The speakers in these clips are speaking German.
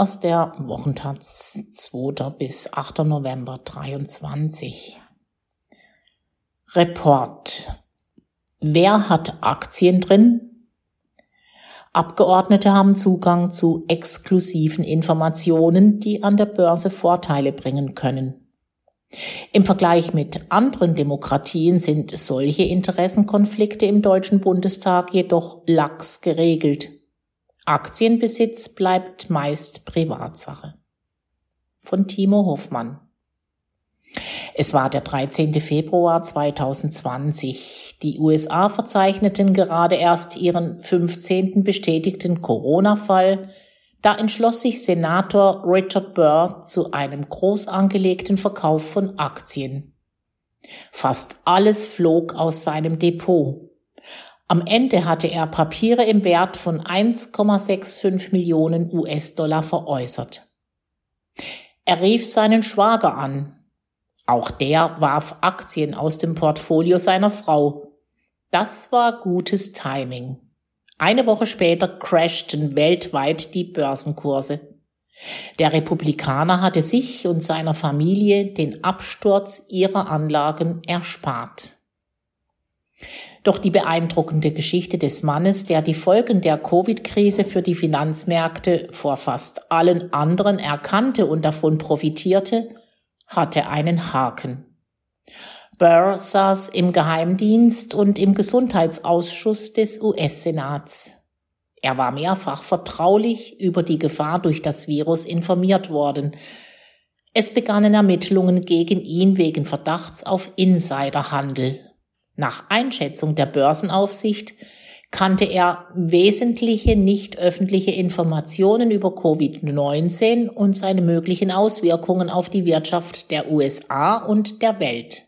aus der Wochentaz 2. bis 8. November 23. Report. Wer hat Aktien drin? Abgeordnete haben Zugang zu exklusiven Informationen, die an der Börse Vorteile bringen können. Im Vergleich mit anderen Demokratien sind solche Interessenkonflikte im Deutschen Bundestag jedoch lax geregelt. Aktienbesitz bleibt meist Privatsache. Von Timo Hoffmann. Es war der 13. Februar 2020. Die USA verzeichneten gerade erst ihren 15. bestätigten Corona-Fall da entschloss sich Senator Richard Burr zu einem groß angelegten Verkauf von Aktien. Fast alles flog aus seinem Depot. Am Ende hatte er Papiere im Wert von 1,65 Millionen US-Dollar veräußert. Er rief seinen Schwager an. Auch der warf Aktien aus dem Portfolio seiner Frau. Das war gutes Timing. Eine Woche später crashten weltweit die Börsenkurse. Der Republikaner hatte sich und seiner Familie den Absturz ihrer Anlagen erspart. Doch die beeindruckende Geschichte des Mannes, der die Folgen der Covid-Krise für die Finanzmärkte vor fast allen anderen erkannte und davon profitierte, hatte einen Haken. Burr saß im Geheimdienst und im Gesundheitsausschuss des US-Senats. Er war mehrfach vertraulich über die Gefahr durch das Virus informiert worden. Es begannen Ermittlungen gegen ihn wegen Verdachts auf Insiderhandel. Nach Einschätzung der Börsenaufsicht kannte er wesentliche nicht öffentliche Informationen über Covid-19 und seine möglichen Auswirkungen auf die Wirtschaft der USA und der Welt.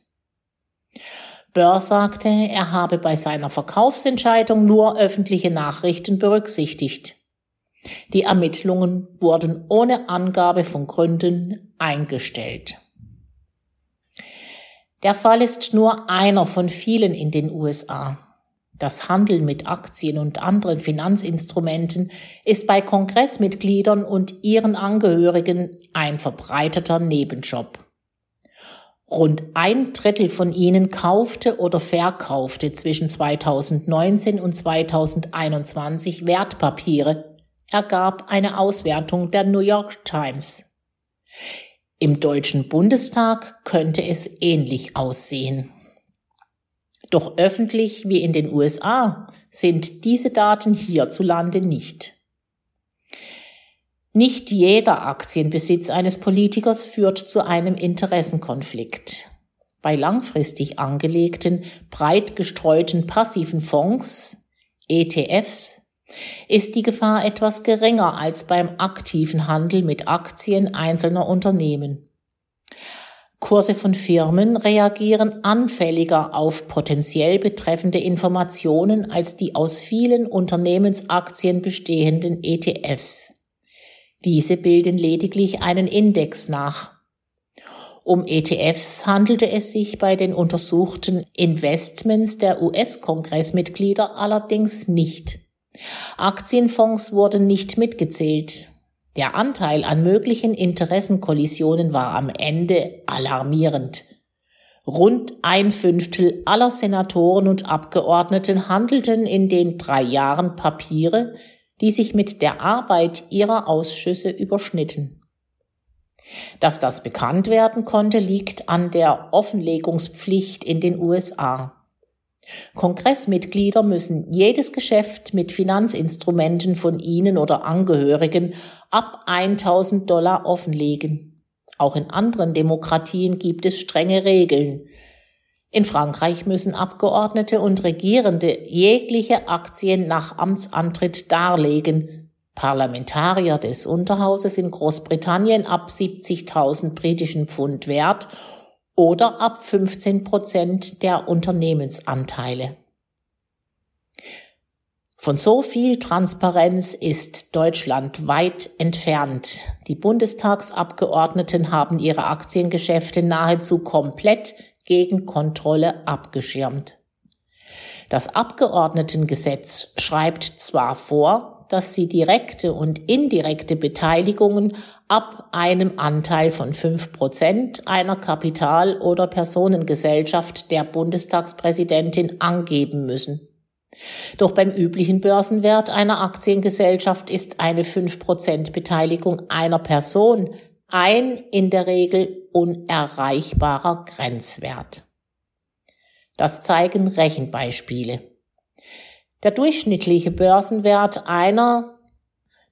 Burr sagte, er habe bei seiner Verkaufsentscheidung nur öffentliche Nachrichten berücksichtigt. Die Ermittlungen wurden ohne Angabe von Gründen eingestellt. Der Fall ist nur einer von vielen in den USA. Das Handeln mit Aktien und anderen Finanzinstrumenten ist bei Kongressmitgliedern und ihren Angehörigen ein verbreiteter Nebenjob. Rund ein Drittel von ihnen kaufte oder verkaufte zwischen 2019 und 2021 Wertpapiere, ergab eine Auswertung der New York Times. Im Deutschen Bundestag könnte es ähnlich aussehen. Doch öffentlich wie in den USA sind diese Daten hierzulande nicht. Nicht jeder Aktienbesitz eines Politikers führt zu einem Interessenkonflikt. Bei langfristig angelegten, breit gestreuten passiven Fonds, ETFs, ist die Gefahr etwas geringer als beim aktiven Handel mit Aktien einzelner Unternehmen. Kurse von Firmen reagieren anfälliger auf potenziell betreffende Informationen als die aus vielen Unternehmensaktien bestehenden ETFs. Diese bilden lediglich einen Index nach. Um ETFs handelte es sich bei den untersuchten Investments der US-Kongressmitglieder allerdings nicht. Aktienfonds wurden nicht mitgezählt. Der Anteil an möglichen Interessenkollisionen war am Ende alarmierend. Rund ein Fünftel aller Senatoren und Abgeordneten handelten in den drei Jahren Papiere, die sich mit der Arbeit ihrer Ausschüsse überschnitten. Dass das bekannt werden konnte, liegt an der Offenlegungspflicht in den USA. Kongressmitglieder müssen jedes Geschäft mit Finanzinstrumenten von ihnen oder Angehörigen ab 1000 Dollar offenlegen. Auch in anderen Demokratien gibt es strenge Regeln. In Frankreich müssen Abgeordnete und Regierende jegliche Aktien nach Amtsantritt darlegen. Parlamentarier des Unterhauses in Großbritannien ab 70.000 britischen Pfund wert oder ab 15 Prozent der Unternehmensanteile. Von so viel Transparenz ist Deutschland weit entfernt. Die Bundestagsabgeordneten haben ihre Aktiengeschäfte nahezu komplett gegen Kontrolle abgeschirmt. Das Abgeordnetengesetz schreibt zwar vor, dass sie direkte und indirekte Beteiligungen ab einem Anteil von fünf Prozent einer Kapital- oder Personengesellschaft der Bundestagspräsidentin angeben müssen. Doch beim üblichen Börsenwert einer Aktiengesellschaft ist eine fünf Prozent Beteiligung einer Person ein in der Regel unerreichbarer Grenzwert. Das zeigen Rechenbeispiele. Der durchschnittliche Börsenwert einer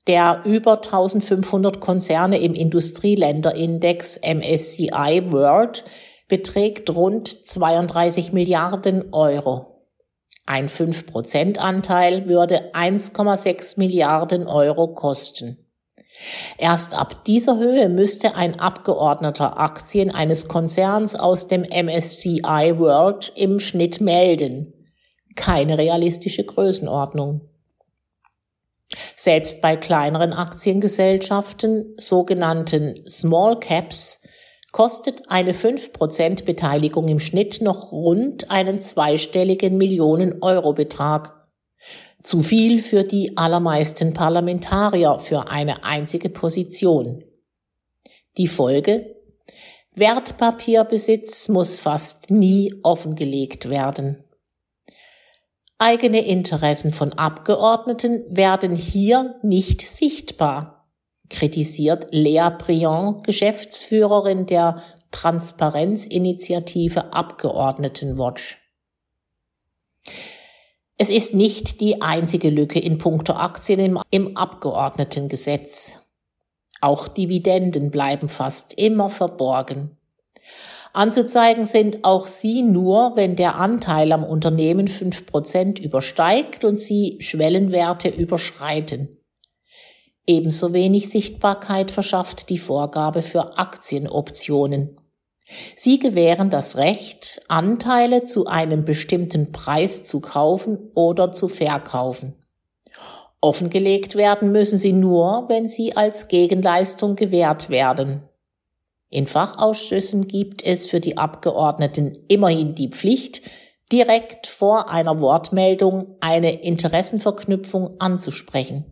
der über 1500 Konzerne im Industrieländerindex MSCI World beträgt rund 32 Milliarden Euro. Ein 5% Anteil würde 1,6 Milliarden Euro kosten. Erst ab dieser Höhe müsste ein Abgeordneter Aktien eines Konzerns aus dem MSCI World im Schnitt melden keine realistische Größenordnung. Selbst bei kleineren Aktiengesellschaften, sogenannten Small Caps, kostet eine 5% Beteiligung im Schnitt noch rund einen zweistelligen Millionen-Euro-Betrag. Zu viel für die allermeisten Parlamentarier für eine einzige Position. Die Folge? Wertpapierbesitz muss fast nie offengelegt werden. Eigene Interessen von Abgeordneten werden hier nicht sichtbar, kritisiert Lea Briand, Geschäftsführerin der Transparenzinitiative Abgeordnetenwatch. Es ist nicht die einzige Lücke in puncto Aktien im, im Abgeordnetengesetz. Auch Dividenden bleiben fast immer verborgen. Anzuzeigen sind auch sie nur, wenn der Anteil am Unternehmen fünf Prozent übersteigt und sie Schwellenwerte überschreiten. Ebenso wenig Sichtbarkeit verschafft die Vorgabe für Aktienoptionen. Sie gewähren das Recht, Anteile zu einem bestimmten Preis zu kaufen oder zu verkaufen. Offengelegt werden müssen sie nur, wenn sie als Gegenleistung gewährt werden. In Fachausschüssen gibt es für die Abgeordneten immerhin die Pflicht, direkt vor einer Wortmeldung eine Interessenverknüpfung anzusprechen.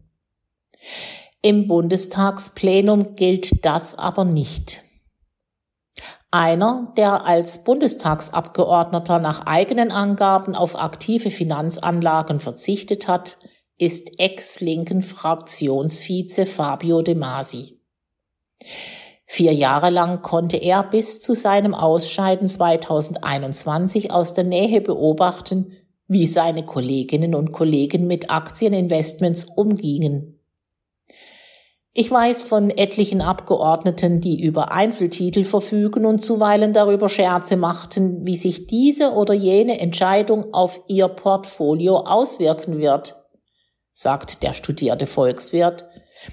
Im Bundestagsplenum gilt das aber nicht. Einer, der als Bundestagsabgeordneter nach eigenen Angaben auf aktive Finanzanlagen verzichtet hat, ist ex-linken Fraktionsvize Fabio De Masi. Vier Jahre lang konnte er bis zu seinem Ausscheiden 2021 aus der Nähe beobachten, wie seine Kolleginnen und Kollegen mit Aktieninvestments umgingen. Ich weiß von etlichen Abgeordneten, die über Einzeltitel verfügen und zuweilen darüber Scherze machten, wie sich diese oder jene Entscheidung auf ihr Portfolio auswirken wird, sagt der studierte Volkswirt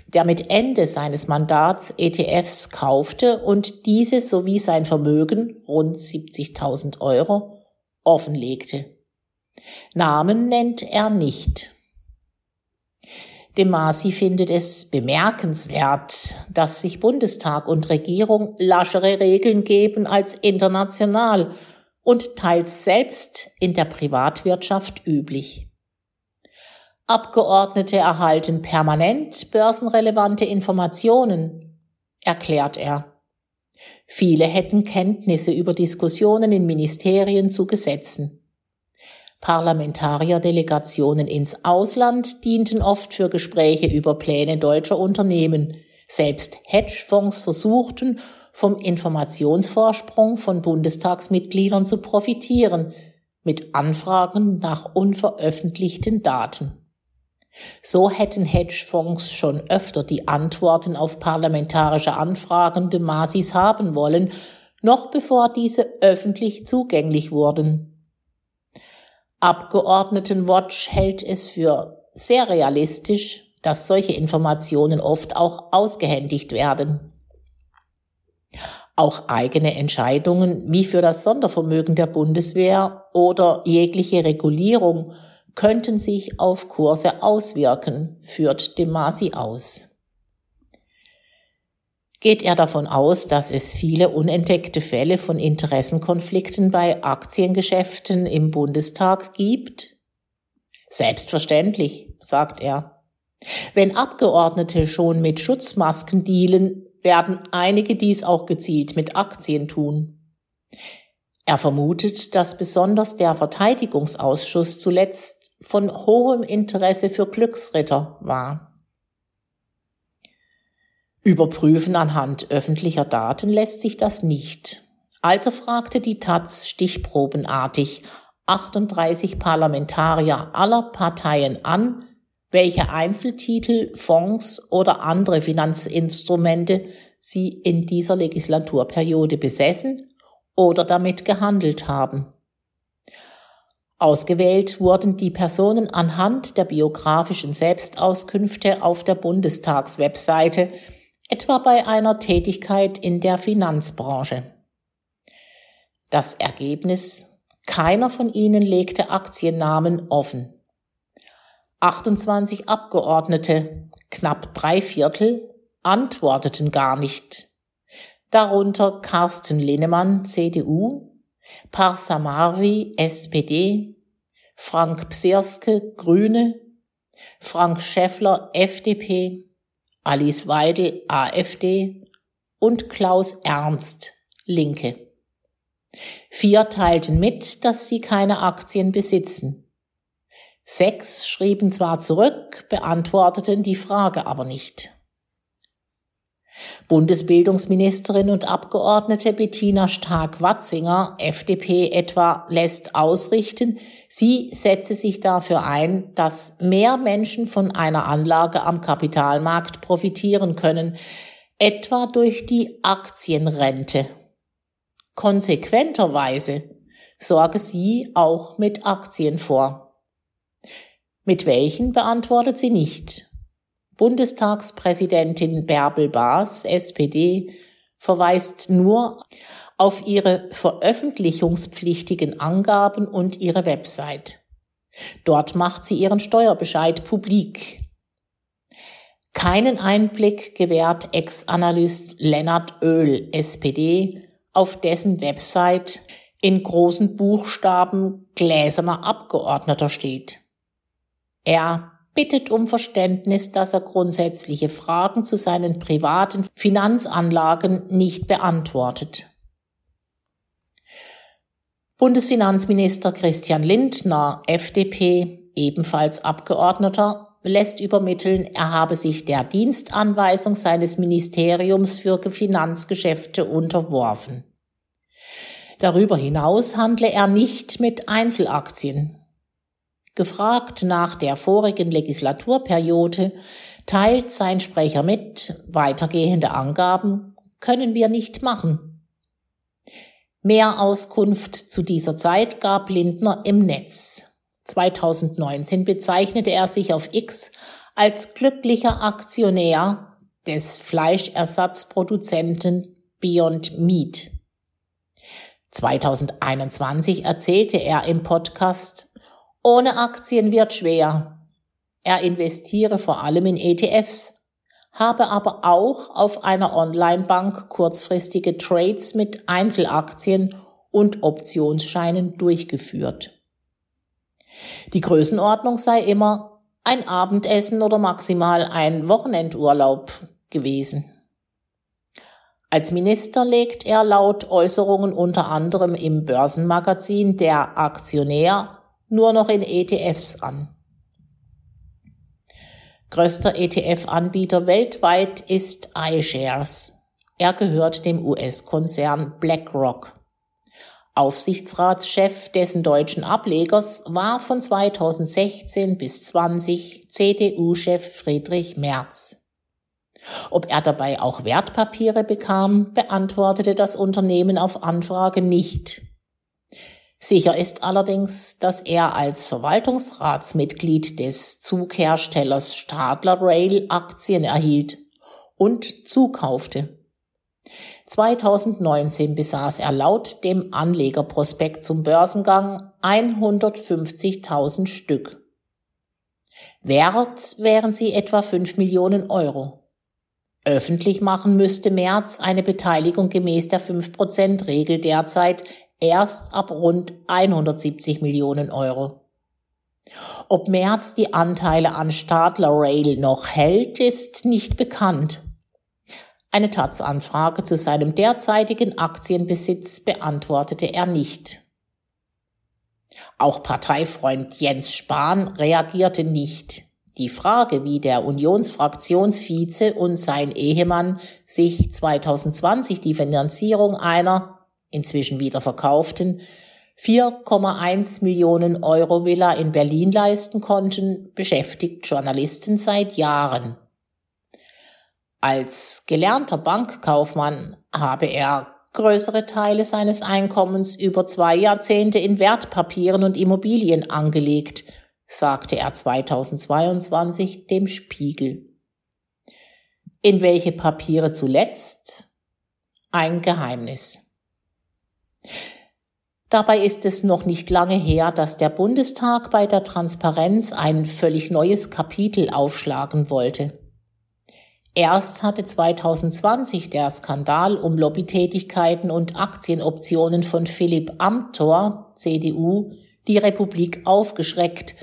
der mit Ende seines Mandats ETFs kaufte und diese sowie sein Vermögen, rund 70.000 Euro, offenlegte. Namen nennt er nicht. De Masi findet es bemerkenswert, dass sich Bundestag und Regierung laschere Regeln geben als international und teils selbst in der Privatwirtschaft üblich. Abgeordnete erhalten permanent börsenrelevante Informationen, erklärt er. Viele hätten Kenntnisse über Diskussionen in Ministerien zu Gesetzen. Parlamentarierdelegationen ins Ausland dienten oft für Gespräche über Pläne deutscher Unternehmen. Selbst Hedgefonds versuchten, vom Informationsvorsprung von Bundestagsmitgliedern zu profitieren, mit Anfragen nach unveröffentlichten Daten. So hätten Hedgefonds schon öfter die Antworten auf parlamentarische Anfragen de Masis haben wollen, noch bevor diese öffentlich zugänglich wurden. Abgeordnetenwatch hält es für sehr realistisch, dass solche Informationen oft auch ausgehändigt werden. Auch eigene Entscheidungen wie für das Sondervermögen der Bundeswehr oder jegliche Regulierung könnten sich auf Kurse auswirken, führt De Masi aus. Geht er davon aus, dass es viele unentdeckte Fälle von Interessenkonflikten bei Aktiengeschäften im Bundestag gibt? Selbstverständlich, sagt er. Wenn Abgeordnete schon mit Schutzmasken dealen, werden einige dies auch gezielt mit Aktien tun. Er vermutet, dass besonders der Verteidigungsausschuss zuletzt von hohem Interesse für Glücksritter war. Überprüfen anhand öffentlicher Daten lässt sich das nicht. Also fragte die Taz stichprobenartig 38 Parlamentarier aller Parteien an, welche Einzeltitel, Fonds oder andere Finanzinstrumente sie in dieser Legislaturperiode besessen oder damit gehandelt haben. Ausgewählt wurden die Personen anhand der biografischen Selbstauskünfte auf der Bundestagswebseite, etwa bei einer Tätigkeit in der Finanzbranche. Das Ergebnis keiner von ihnen legte Aktiennamen offen. 28 Abgeordnete, knapp drei Viertel, antworteten gar nicht darunter Carsten Linnemann, CDU, Parsa Marvi, SPD, Frank Psirske, Grüne, Frank Schäffler, FDP, Alice Weidel, AfD und Klaus Ernst, Linke. Vier teilten mit, dass sie keine Aktien besitzen. Sechs schrieben zwar zurück, beantworteten die Frage aber nicht. Bundesbildungsministerin und Abgeordnete Bettina Stark-Watzinger, FDP etwa, lässt ausrichten, sie setze sich dafür ein, dass mehr Menschen von einer Anlage am Kapitalmarkt profitieren können, etwa durch die Aktienrente. Konsequenterweise sorge sie auch mit Aktien vor. Mit welchen beantwortet sie nicht. Bundestagspräsidentin Bärbel Baas, SPD, verweist nur auf ihre veröffentlichungspflichtigen Angaben und ihre Website. Dort macht sie ihren Steuerbescheid publik. Keinen Einblick gewährt Ex-Analyst Lennart Oehl, SPD, auf dessen Website in großen Buchstaben gläserner Abgeordneter steht. Er bittet um Verständnis, dass er grundsätzliche Fragen zu seinen privaten Finanzanlagen nicht beantwortet. Bundesfinanzminister Christian Lindner, FDP, ebenfalls Abgeordneter, lässt übermitteln, er habe sich der Dienstanweisung seines Ministeriums für Finanzgeschäfte unterworfen. Darüber hinaus handle er nicht mit Einzelaktien. Gefragt nach der vorigen Legislaturperiode teilt sein Sprecher mit, weitergehende Angaben können wir nicht machen. Mehr Auskunft zu dieser Zeit gab Lindner im Netz. 2019 bezeichnete er sich auf X als glücklicher Aktionär des Fleischersatzproduzenten Beyond Meat. 2021 erzählte er im Podcast ohne Aktien wird schwer. Er investiere vor allem in ETFs, habe aber auch auf einer Online-Bank kurzfristige Trades mit Einzelaktien und Optionsscheinen durchgeführt. Die Größenordnung sei immer ein Abendessen oder maximal ein Wochenendurlaub gewesen. Als Minister legt er laut Äußerungen unter anderem im Börsenmagazin Der Aktionär nur noch in ETFs an. Größter ETF-Anbieter weltweit ist iShares. Er gehört dem US-Konzern BlackRock. Aufsichtsratschef dessen deutschen Ablegers war von 2016 bis 20 CDU-Chef Friedrich Merz. Ob er dabei auch Wertpapiere bekam, beantwortete das Unternehmen auf Anfrage nicht. Sicher ist allerdings, dass er als Verwaltungsratsmitglied des Zugherstellers Stadler Rail Aktien erhielt und zukaufte. 2019 besaß er laut dem Anlegerprospekt zum Börsengang 150.000 Stück. Wert wären sie etwa 5 Millionen Euro. Öffentlich machen müsste März eine Beteiligung gemäß der 5%-Regel derzeit erst ab rund 170 Millionen Euro. Ob Merz die Anteile an Stadler Rail noch hält, ist nicht bekannt. Eine Taz-Anfrage zu seinem derzeitigen Aktienbesitz beantwortete er nicht. Auch Parteifreund Jens Spahn reagierte nicht. Die Frage, wie der Unionsfraktionsvize und sein Ehemann sich 2020 die Finanzierung einer, inzwischen wieder verkauften, 4,1 Millionen Euro Villa in Berlin leisten konnten, beschäftigt Journalisten seit Jahren. Als gelernter Bankkaufmann habe er größere Teile seines Einkommens über zwei Jahrzehnte in Wertpapieren und Immobilien angelegt, sagte er 2022 dem Spiegel. In welche Papiere zuletzt? Ein Geheimnis. Dabei ist es noch nicht lange her, dass der Bundestag bei der Transparenz ein völlig neues Kapitel aufschlagen wollte. Erst hatte 2020 der Skandal um Lobbytätigkeiten und Aktienoptionen von Philipp Amthor, CDU, die Republik aufgeschreckt,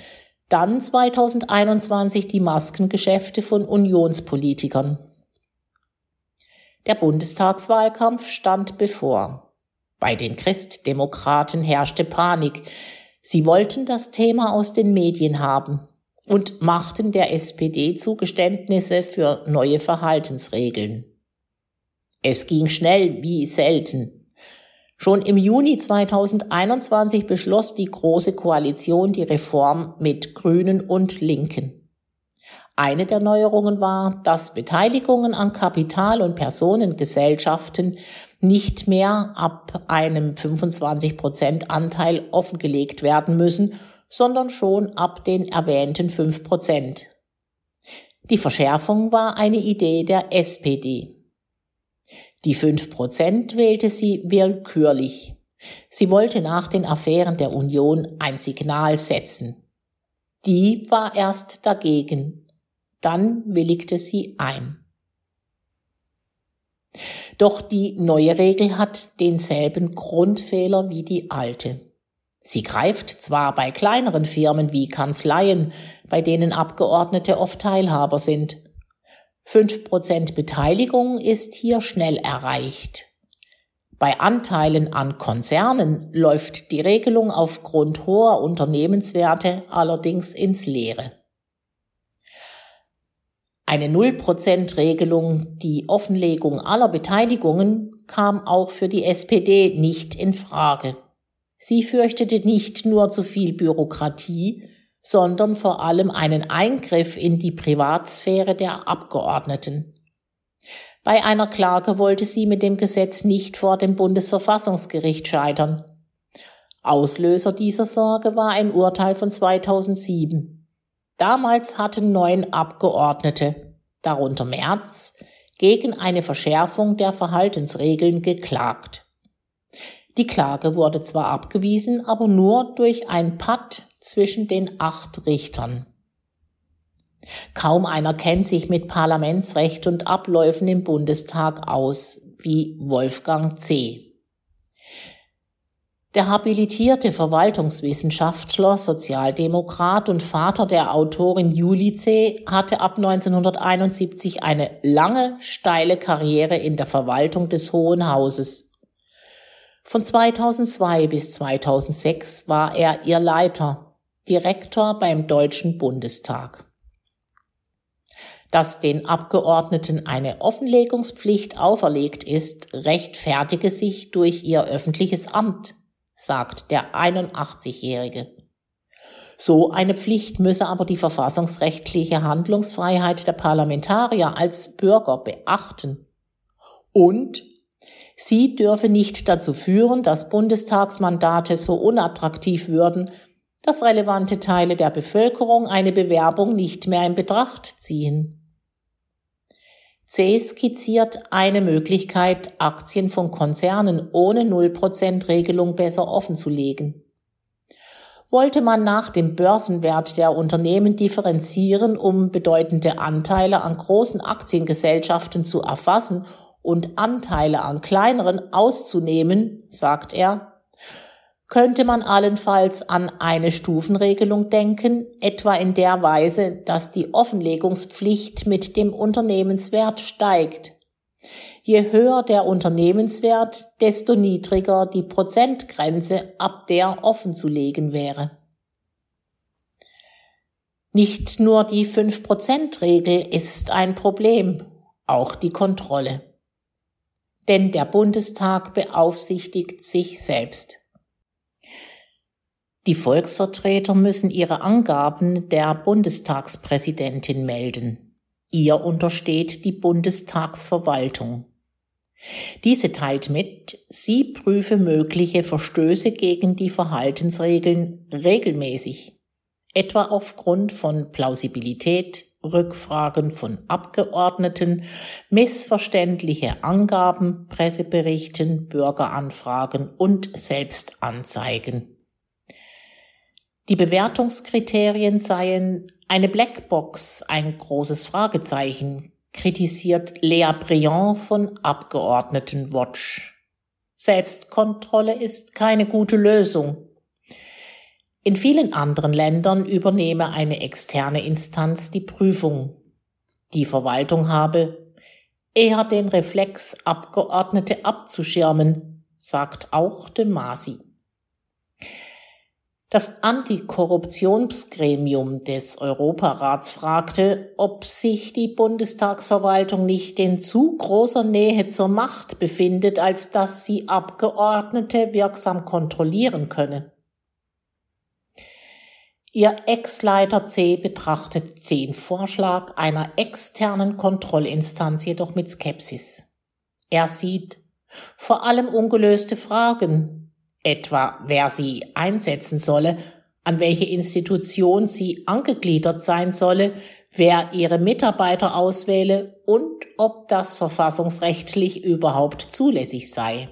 dann 2021 die Maskengeschäfte von Unionspolitikern. Der Bundestagswahlkampf stand bevor. Bei den Christdemokraten herrschte Panik. Sie wollten das Thema aus den Medien haben und machten der SPD Zugeständnisse für neue Verhaltensregeln. Es ging schnell wie selten. Schon im Juni 2021 beschloss die Große Koalition die Reform mit Grünen und Linken. Eine der Neuerungen war, dass Beteiligungen an Kapital- und Personengesellschaften nicht mehr ab einem 25 Prozent Anteil offengelegt werden müssen, sondern schon ab den erwähnten 5 Prozent. Die Verschärfung war eine Idee der SPD. Die 5 Prozent wählte sie willkürlich. Sie wollte nach den Affären der Union ein Signal setzen. Die war erst dagegen. Dann willigte sie ein. Doch die neue Regel hat denselben Grundfehler wie die alte. Sie greift zwar bei kleineren Firmen wie Kanzleien, bei denen Abgeordnete oft Teilhaber sind. Fünf Prozent Beteiligung ist hier schnell erreicht. Bei Anteilen an Konzernen läuft die Regelung aufgrund hoher Unternehmenswerte allerdings ins Leere. Eine Null-Prozent-Regelung, die Offenlegung aller Beteiligungen, kam auch für die SPD nicht in Frage. Sie fürchtete nicht nur zu viel Bürokratie, sondern vor allem einen Eingriff in die Privatsphäre der Abgeordneten. Bei einer Klage wollte sie mit dem Gesetz nicht vor dem Bundesverfassungsgericht scheitern. Auslöser dieser Sorge war ein Urteil von 2007. Damals hatten neun Abgeordnete, darunter Merz, gegen eine Verschärfung der Verhaltensregeln geklagt. Die Klage wurde zwar abgewiesen, aber nur durch ein Patt zwischen den acht Richtern. Kaum einer kennt sich mit Parlamentsrecht und Abläufen im Bundestag aus, wie Wolfgang C. Der habilitierte Verwaltungswissenschaftler, Sozialdemokrat und Vater der Autorin Julice hatte ab 1971 eine lange, steile Karriere in der Verwaltung des Hohen Hauses. Von 2002 bis 2006 war er ihr Leiter, Direktor beim Deutschen Bundestag. Dass den Abgeordneten eine Offenlegungspflicht auferlegt ist, rechtfertige sich durch ihr öffentliches Amt sagt der 81-Jährige. So eine Pflicht müsse aber die verfassungsrechtliche Handlungsfreiheit der Parlamentarier als Bürger beachten. Und sie dürfe nicht dazu führen, dass Bundestagsmandate so unattraktiv würden, dass relevante Teile der Bevölkerung eine Bewerbung nicht mehr in Betracht ziehen. C skizziert eine Möglichkeit, Aktien von Konzernen ohne 0%-Regelung besser offenzulegen. Wollte man nach dem Börsenwert der Unternehmen differenzieren, um bedeutende Anteile an großen Aktiengesellschaften zu erfassen und Anteile an kleineren auszunehmen, sagt er, könnte man allenfalls an eine Stufenregelung denken, etwa in der Weise, dass die Offenlegungspflicht mit dem Unternehmenswert steigt. Je höher der Unternehmenswert, desto niedriger die Prozentgrenze, ab der offenzulegen wäre. Nicht nur die 5%-Regel ist ein Problem, auch die Kontrolle. Denn der Bundestag beaufsichtigt sich selbst. Die Volksvertreter müssen ihre Angaben der Bundestagspräsidentin melden. Ihr untersteht die Bundestagsverwaltung. Diese teilt mit, sie prüfe mögliche Verstöße gegen die Verhaltensregeln regelmäßig, etwa aufgrund von Plausibilität, Rückfragen von Abgeordneten, missverständliche Angaben, Presseberichten, Bürgeranfragen und Selbstanzeigen. Die Bewertungskriterien seien eine Blackbox, ein großes Fragezeichen, kritisiert Lea Briand von Abgeordnetenwatch. Selbstkontrolle ist keine gute Lösung. In vielen anderen Ländern übernehme eine externe Instanz die Prüfung. Die Verwaltung habe eher den Reflex, Abgeordnete abzuschirmen, sagt auch de Masi. Das Antikorruptionsgremium des Europarats fragte, ob sich die Bundestagsverwaltung nicht in zu großer Nähe zur Macht befindet, als dass sie Abgeordnete wirksam kontrollieren könne. Ihr Ex-Leiter C betrachtet den Vorschlag einer externen Kontrollinstanz jedoch mit Skepsis. Er sieht vor allem ungelöste Fragen, etwa wer sie einsetzen solle, an welche Institution sie angegliedert sein solle, wer ihre Mitarbeiter auswähle und ob das verfassungsrechtlich überhaupt zulässig sei.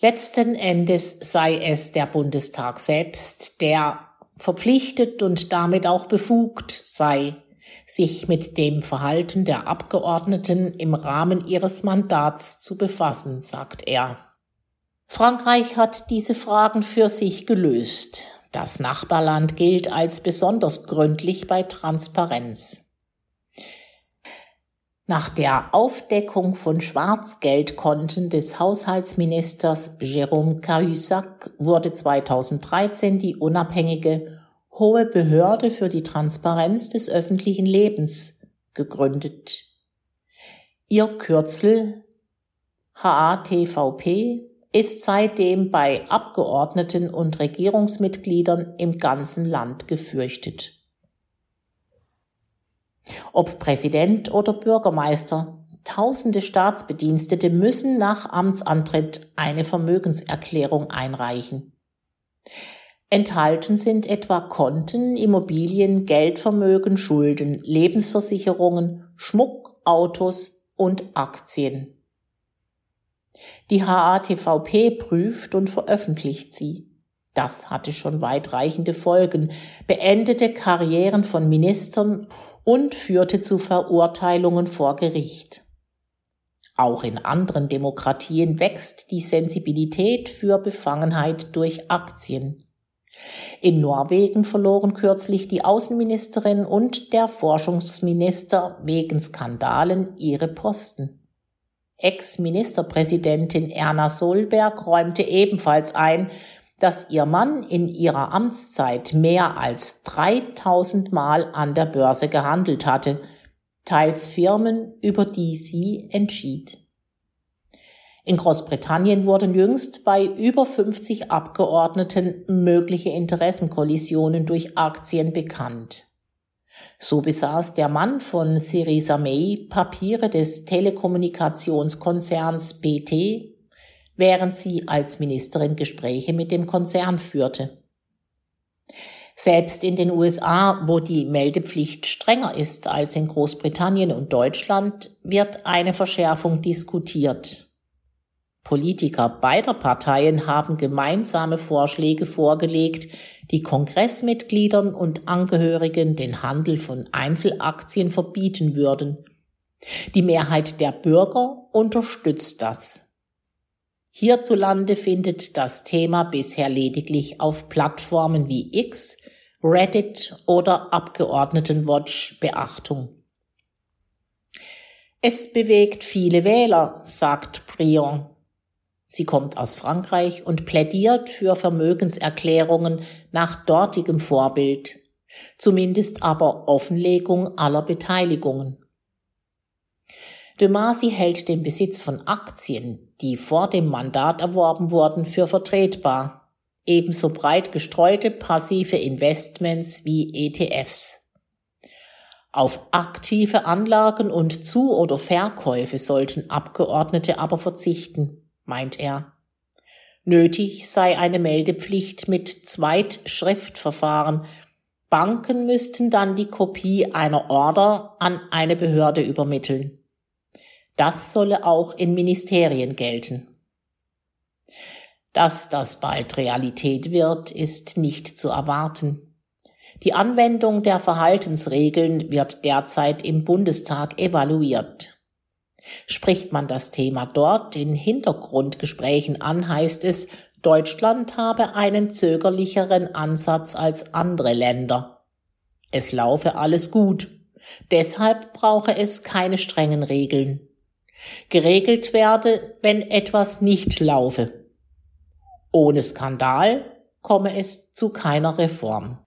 Letzten Endes sei es der Bundestag selbst, der verpflichtet und damit auch befugt sei, sich mit dem Verhalten der Abgeordneten im Rahmen ihres Mandats zu befassen, sagt er. Frankreich hat diese Fragen für sich gelöst. Das Nachbarland gilt als besonders gründlich bei Transparenz. Nach der Aufdeckung von Schwarzgeldkonten des Haushaltsministers Jérôme Cahusac wurde 2013 die unabhängige Hohe Behörde für die Transparenz des öffentlichen Lebens gegründet. Ihr Kürzel HATVP ist seitdem bei Abgeordneten und Regierungsmitgliedern im ganzen Land gefürchtet. Ob Präsident oder Bürgermeister, tausende Staatsbedienstete müssen nach Amtsantritt eine Vermögenserklärung einreichen. Enthalten sind etwa Konten, Immobilien, Geldvermögen, Schulden, Lebensversicherungen, Schmuck, Autos und Aktien. Die HATVP prüft und veröffentlicht sie. Das hatte schon weitreichende Folgen, beendete Karrieren von Ministern und führte zu Verurteilungen vor Gericht. Auch in anderen Demokratien wächst die Sensibilität für Befangenheit durch Aktien. In Norwegen verloren kürzlich die Außenministerin und der Forschungsminister wegen Skandalen ihre Posten. Ex-Ministerpräsidentin Erna Solberg räumte ebenfalls ein, dass ihr Mann in ihrer Amtszeit mehr als 3000 Mal an der Börse gehandelt hatte, teils Firmen, über die sie entschied. In Großbritannien wurden jüngst bei über 50 Abgeordneten mögliche Interessenkollisionen durch Aktien bekannt. So besaß der Mann von Theresa May Papiere des Telekommunikationskonzerns BT, während sie als Ministerin Gespräche mit dem Konzern führte. Selbst in den USA, wo die Meldepflicht strenger ist als in Großbritannien und Deutschland, wird eine Verschärfung diskutiert. Politiker beider Parteien haben gemeinsame Vorschläge vorgelegt, die Kongressmitgliedern und Angehörigen den Handel von Einzelaktien verbieten würden. Die Mehrheit der Bürger unterstützt das. Hierzulande findet das Thema bisher lediglich auf Plattformen wie X, Reddit oder Abgeordnetenwatch Beachtung. Es bewegt viele Wähler, sagt Brion. Sie kommt aus Frankreich und plädiert für Vermögenserklärungen nach dortigem Vorbild, zumindest aber Offenlegung aller Beteiligungen. De Masi hält den Besitz von Aktien, die vor dem Mandat erworben wurden, für vertretbar, ebenso breit gestreute passive Investments wie ETFs. Auf aktive Anlagen und Zu- oder Verkäufe sollten Abgeordnete aber verzichten meint er. Nötig sei eine Meldepflicht mit Zweitschriftverfahren. Banken müssten dann die Kopie einer Order an eine Behörde übermitteln. Das solle auch in Ministerien gelten. Dass das bald Realität wird, ist nicht zu erwarten. Die Anwendung der Verhaltensregeln wird derzeit im Bundestag evaluiert. Spricht man das Thema dort in Hintergrundgesprächen an, heißt es, Deutschland habe einen zögerlicheren Ansatz als andere Länder. Es laufe alles gut. Deshalb brauche es keine strengen Regeln. Geregelt werde, wenn etwas nicht laufe. Ohne Skandal komme es zu keiner Reform.